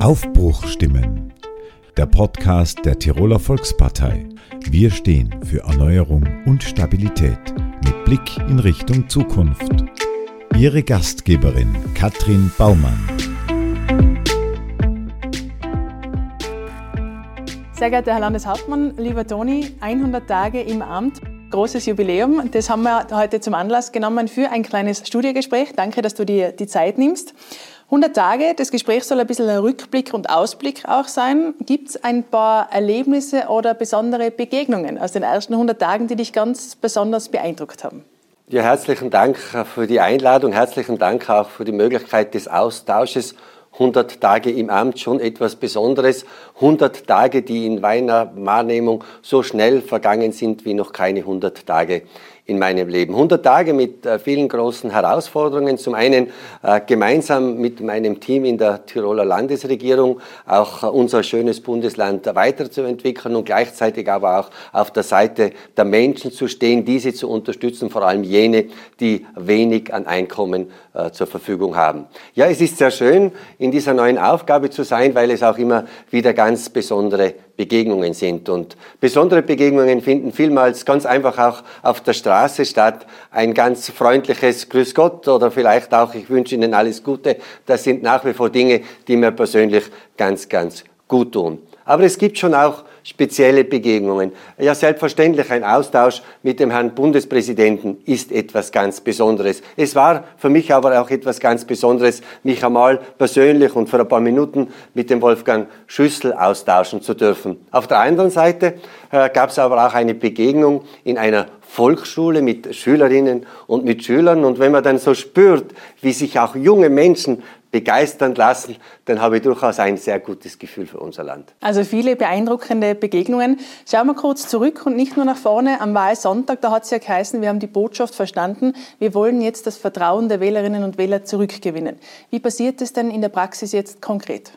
Aufbruchstimmen. Der Podcast der Tiroler Volkspartei. Wir stehen für Erneuerung und Stabilität mit Blick in Richtung Zukunft. Ihre Gastgeberin Katrin Baumann. Sehr geehrter Herr Landeshauptmann, lieber Toni, 100 Tage im Amt, großes Jubiläum. Das haben wir heute zum Anlass genommen für ein kleines Studiegespräch. Danke, dass du dir die Zeit nimmst. 100 Tage, das Gespräch soll ein bisschen ein Rückblick und Ausblick auch sein. Gibt es ein paar Erlebnisse oder besondere Begegnungen aus den ersten 100 Tagen, die dich ganz besonders beeindruckt haben? Ja, herzlichen Dank für die Einladung, herzlichen Dank auch für die Möglichkeit des Austausches 100 Tage im Amt schon etwas Besonderes. 100 Tage, die in meiner Wahrnehmung so schnell vergangen sind wie noch keine 100 Tage in meinem Leben. 100 Tage mit äh, vielen großen Herausforderungen. Zum einen äh, gemeinsam mit meinem Team in der Tiroler Landesregierung auch äh, unser schönes Bundesland weiterzuentwickeln und gleichzeitig aber auch auf der Seite der Menschen zu stehen, diese zu unterstützen, vor allem jene, die wenig an Einkommen zur Verfügung haben. Ja, es ist sehr schön, in dieser neuen Aufgabe zu sein, weil es auch immer wieder ganz besondere Begegnungen sind. Und besondere Begegnungen finden vielmals ganz einfach auch auf der Straße statt. Ein ganz freundliches Grüß Gott oder vielleicht auch Ich wünsche Ihnen alles Gute. Das sind nach wie vor Dinge, die mir persönlich ganz, ganz gut tun. Aber es gibt schon auch spezielle Begegnungen. Ja, selbstverständlich ein Austausch mit dem Herrn Bundespräsidenten ist etwas ganz Besonderes. Es war für mich aber auch etwas ganz Besonderes, mich einmal persönlich und für ein paar Minuten mit dem Wolfgang Schüssel austauschen zu dürfen. Auf der anderen Seite äh, gab es aber auch eine Begegnung in einer Volksschule mit Schülerinnen und mit Schülern. Und wenn man dann so spürt, wie sich auch junge Menschen begeistern lassen, dann habe ich durchaus ein sehr gutes Gefühl für unser Land. Also viele beeindruckende Begegnungen. Schauen wir kurz zurück und nicht nur nach vorne. Am Wahlsonntag, da hat es ja geheißen, wir haben die Botschaft verstanden, wir wollen jetzt das Vertrauen der Wählerinnen und Wähler zurückgewinnen. Wie passiert es denn in der Praxis jetzt konkret?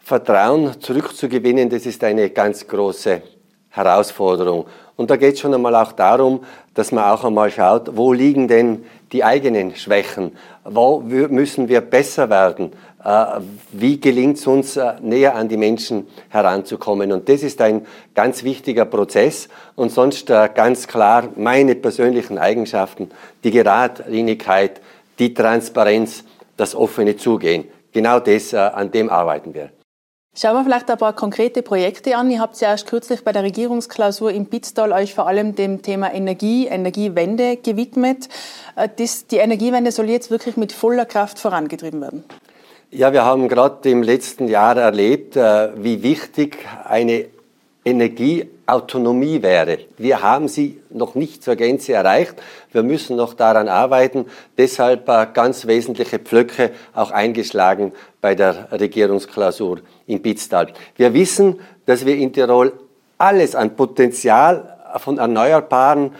Vertrauen zurückzugewinnen, das ist eine ganz große Herausforderung. Und da geht es schon einmal auch darum, dass man auch einmal schaut, wo liegen denn die eigenen Schwächen? Wo müssen wir besser werden? Äh, wie gelingt es uns, äh, näher an die Menschen heranzukommen? Und das ist ein ganz wichtiger Prozess. Und sonst äh, ganz klar meine persönlichen Eigenschaften, die Geradlinigkeit, die Transparenz, das offene Zugehen. Genau das, an dem arbeiten wir. Schauen wir vielleicht ein paar konkrete Projekte an. Ihr habt ja erst kürzlich bei der Regierungsklausur im Pitztal euch vor allem dem Thema Energie, Energiewende gewidmet. Äh, die Energiewende soll jetzt wirklich mit voller Kraft vorangetrieben werden. Ja, wir haben gerade im letzten Jahr erlebt, äh, wie wichtig eine Energieautonomie wäre. Wir haben sie noch nicht zur Gänze erreicht. Wir müssen noch daran arbeiten. Deshalb äh, ganz wesentliche Pflöcke auch eingeschlagen bei der Regierungsklausur in Pitztal. Wir wissen, dass wir in Tirol alles an Potenzial von Erneuerbaren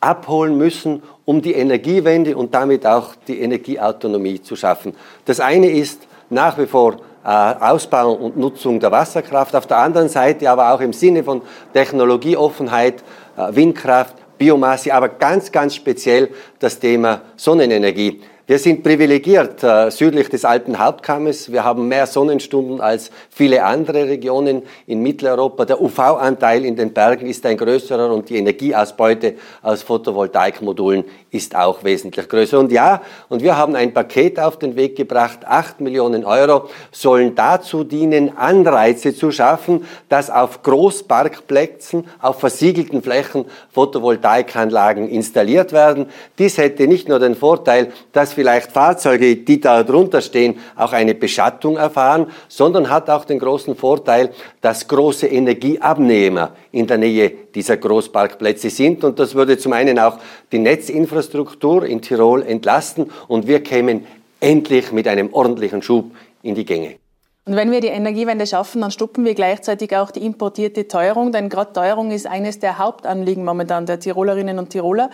abholen müssen, um die Energiewende und damit auch die Energieautonomie zu schaffen. Das eine ist nach wie vor äh, Ausbau und Nutzung der Wasserkraft, auf der anderen Seite aber auch im Sinne von Technologieoffenheit, äh, Windkraft, Biomasse, aber ganz, ganz speziell das Thema Sonnenenergie. Wir sind privilegiert äh, südlich des alten Hauptkammes. Wir haben mehr Sonnenstunden als viele andere Regionen in Mitteleuropa. Der UV-Anteil in den Bergen ist ein größerer und die Energieausbeute aus Photovoltaikmodulen ist auch wesentlich größer. Und ja, und wir haben ein Paket auf den Weg gebracht. Acht Millionen Euro sollen dazu dienen, Anreize zu schaffen, dass auf Großparkplätzen, auf versiegelten Flächen Photovoltaikanlagen installiert werden. Dies hätte nicht nur den Vorteil, dass vielleicht Fahrzeuge, die da drunter stehen, auch eine Beschattung erfahren, sondern hat auch den großen Vorteil, dass große Energieabnehmer in der Nähe dieser Großparkplätze sind. Und das würde zum einen auch die Netzinfrastruktur in Tirol entlasten und wir kämen endlich mit einem ordentlichen Schub in die Gänge. Und wenn wir die Energiewende schaffen, dann stoppen wir gleichzeitig auch die importierte Teuerung, denn gerade Teuerung ist eines der Hauptanliegen momentan der Tirolerinnen und Tiroler.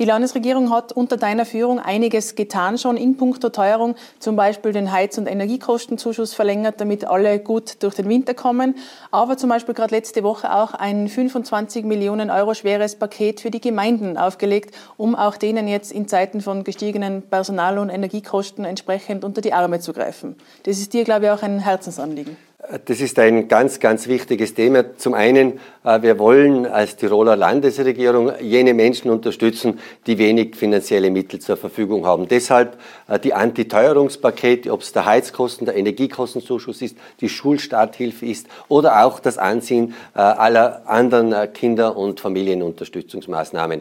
Die Landesregierung hat unter deiner Führung einiges getan schon in puncto Teuerung, zum Beispiel den Heiz- und Energiekostenzuschuss verlängert, damit alle gut durch den Winter kommen, aber zum Beispiel gerade letzte Woche auch ein 25 Millionen Euro schweres Paket für die Gemeinden aufgelegt, um auch denen jetzt in Zeiten von gestiegenen Personal- und Energiekosten entsprechend unter die Arme zu greifen. Das ist dir, glaube ich, auch ein Herzensanliegen. Das ist ein ganz, ganz wichtiges Thema. Zum einen, äh, wir wollen als Tiroler Landesregierung jene Menschen unterstützen, die wenig finanzielle Mittel zur Verfügung haben. Deshalb äh, die Antiteuerungspakete, ob es der Heizkosten, der Energiekostenzuschuss ist, die Schulstarthilfe ist oder auch das Anziehen äh, aller anderen Kinder- und Familienunterstützungsmaßnahmen.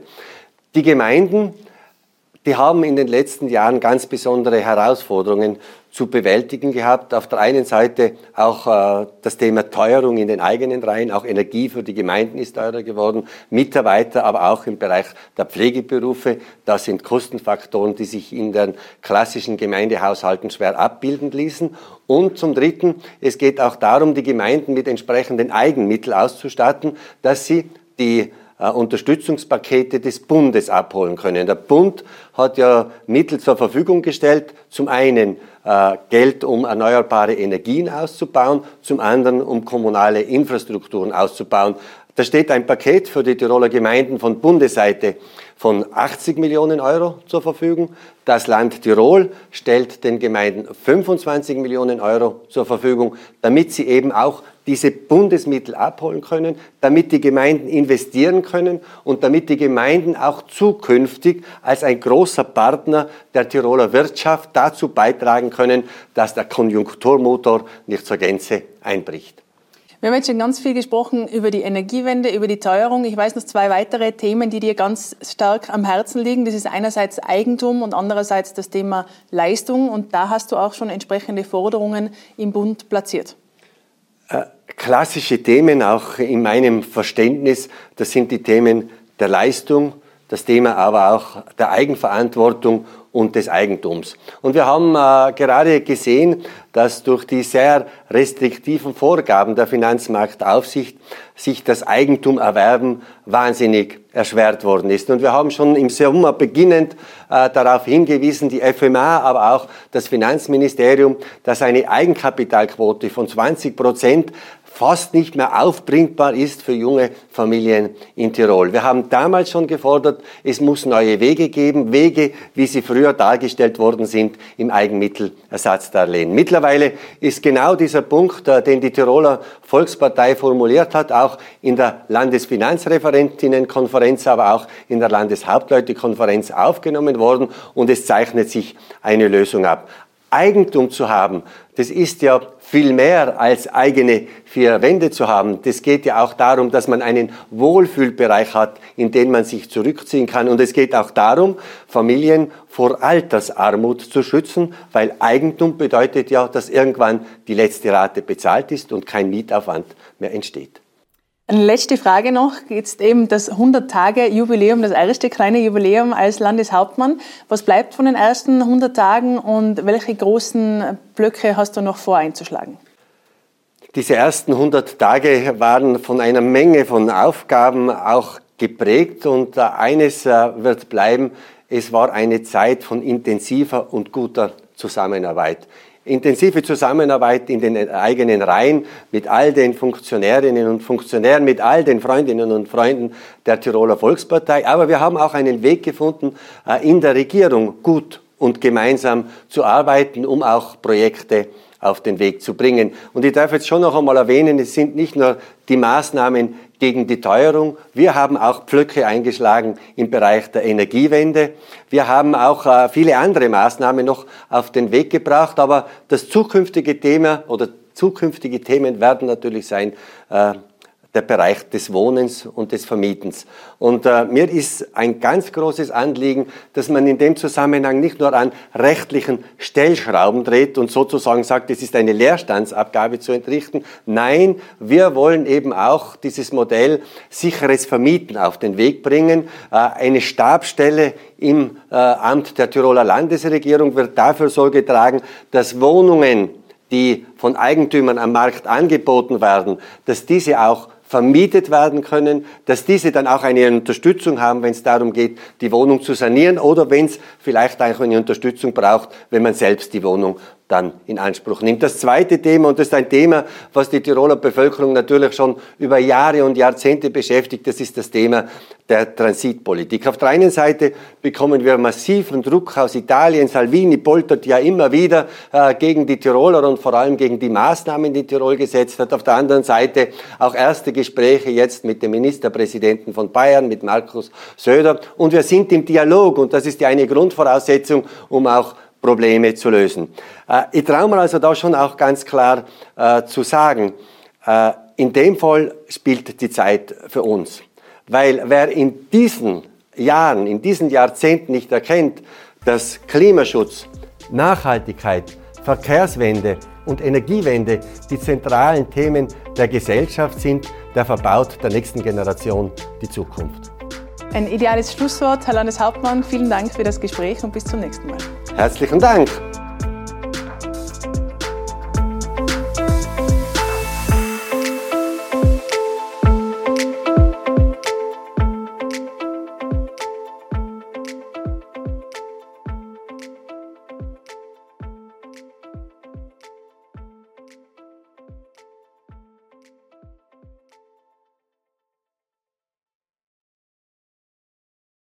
Die Gemeinden, die haben in den letzten Jahren ganz besondere Herausforderungen zu bewältigen gehabt. Auf der einen Seite auch äh, das Thema Teuerung in den eigenen Reihen, auch Energie für die Gemeinden ist teurer geworden, Mitarbeiter, aber auch im Bereich der Pflegeberufe. Das sind Kostenfaktoren, die sich in den klassischen Gemeindehaushalten schwer abbilden ließen. Und zum Dritten, es geht auch darum, die Gemeinden mit entsprechenden Eigenmitteln auszustatten, dass sie die Unterstützungspakete des Bundes abholen können. Der Bund hat ja Mittel zur Verfügung gestellt, zum einen äh, Geld, um erneuerbare Energien auszubauen, zum anderen, um kommunale Infrastrukturen auszubauen. Da steht ein Paket für die Tiroler Gemeinden von Bundesseite von 80 Millionen Euro zur Verfügung. Das Land Tirol stellt den Gemeinden 25 Millionen Euro zur Verfügung, damit sie eben auch diese Bundesmittel abholen können, damit die Gemeinden investieren können und damit die Gemeinden auch zukünftig als ein großer Partner der Tiroler Wirtschaft dazu beitragen können, dass der Konjunkturmotor nicht zur Gänze einbricht. Wir haben jetzt schon ganz viel gesprochen über die Energiewende, über die Teuerung. Ich weiß noch zwei weitere Themen, die dir ganz stark am Herzen liegen. Das ist einerseits Eigentum und andererseits das Thema Leistung. Und da hast du auch schon entsprechende Forderungen im Bund platziert. Äh, klassische Themen, auch in meinem Verständnis, das sind die Themen der Leistung, das Thema aber auch der Eigenverantwortung und des Eigentums. Und wir haben äh, gerade gesehen, dass durch die sehr restriktiven Vorgaben der Finanzmarktaufsicht sich das Eigentum erwerben wahnsinnig erschwert worden ist. Und wir haben schon im Sommer beginnend äh, darauf hingewiesen, die FMA, aber auch das Finanzministerium, dass eine Eigenkapitalquote von 20 Prozent fast nicht mehr aufbringbar ist für junge Familien in Tirol. Wir haben damals schon gefordert, es muss neue Wege geben, Wege, wie sie früher dargestellt worden sind im Eigenmittelersatzdarlehen. Mittlerweile ist genau dieser Punkt, äh, den die Tiroler Volkspartei formuliert hat, auch in der Landesfinanzreferentinnenkonferenz, aber auch in der Landeshauptleutekonferenz aufgenommen worden und es zeichnet sich eine Lösung ab. Eigentum zu haben, das ist ja viel mehr als eigene vier Wände zu haben. Das geht ja auch darum, dass man einen Wohlfühlbereich hat, in den man sich zurückziehen kann. Und es geht auch darum, Familien vor Altersarmut zu schützen, weil Eigentum bedeutet ja, dass irgendwann die letzte Rate bezahlt ist und kein Mietaufwand mehr entsteht. Eine letzte Frage noch. Jetzt eben das 100-Tage-Jubiläum, das erste kleine Jubiläum als Landeshauptmann. Was bleibt von den ersten 100 Tagen und welche großen Blöcke hast du noch vor einzuschlagen? Diese ersten 100 Tage waren von einer Menge von Aufgaben auch geprägt und äh, eines äh, wird bleiben, es war eine Zeit von intensiver und guter Zusammenarbeit intensive Zusammenarbeit in den eigenen Reihen mit all den Funktionärinnen und Funktionären, mit all den Freundinnen und Freunden der Tiroler Volkspartei. Aber wir haben auch einen Weg gefunden, äh, in der Regierung gut und gemeinsam zu arbeiten, um auch Projekte auf den Weg zu bringen. Und ich darf jetzt schon noch einmal erwähnen, es sind nicht nur die Maßnahmen gegen die Teuerung. Wir haben auch Pflöcke eingeschlagen im Bereich der Energiewende. Wir haben auch äh, viele andere Maßnahmen noch auf den Weg gebracht. Aber das zukünftige Thema oder zukünftige Themen werden natürlich sein, äh, der Bereich des Wohnens und des Vermietens. Und äh, mir ist ein ganz großes Anliegen, dass man in dem Zusammenhang nicht nur an rechtlichen Stellschrauben dreht und sozusagen sagt, es ist eine Leerstandsabgabe zu entrichten. Nein, wir wollen eben auch dieses Modell sicheres Vermieten auf den Weg bringen. Äh, eine Stabstelle im äh, Amt der Tiroler Landesregierung wird dafür Sorge tragen, dass Wohnungen die von Eigentümern am Markt angeboten werden, dass diese auch vermietet werden können, dass diese dann auch eine Unterstützung haben, wenn es darum geht, die Wohnung zu sanieren oder wenn es vielleicht auch eine Unterstützung braucht, wenn man selbst die Wohnung dann in Anspruch nimmt. Das zweite Thema, und das ist ein Thema, was die Tiroler Bevölkerung natürlich schon über Jahre und Jahrzehnte beschäftigt, das ist das Thema der Transitpolitik. Auf der einen Seite bekommen wir massiven Druck aus Italien. Salvini poltert ja immer wieder äh, gegen die Tiroler und vor allem gegen die Maßnahmen, die Tirol gesetzt hat. Auf der anderen Seite auch erste Gespräche jetzt mit dem Ministerpräsidenten von Bayern, mit Markus Söder. Und wir sind im Dialog und das ist ja eine Grundvoraussetzung, um auch Probleme zu lösen. Äh, ich traue mir also da schon auch ganz klar äh, zu sagen, äh, in dem Fall spielt die Zeit für uns. Weil wer in diesen Jahren, in diesen Jahrzehnten nicht erkennt, dass Klimaschutz, Nachhaltigkeit, Verkehrswende und Energiewende die zentralen Themen der Gesellschaft sind, der verbaut der nächsten Generation die Zukunft. Ein ideales Schlusswort, Herr Landeshauptmann. Vielen Dank für das Gespräch und bis zum nächsten Mal. Herzlichen Dank.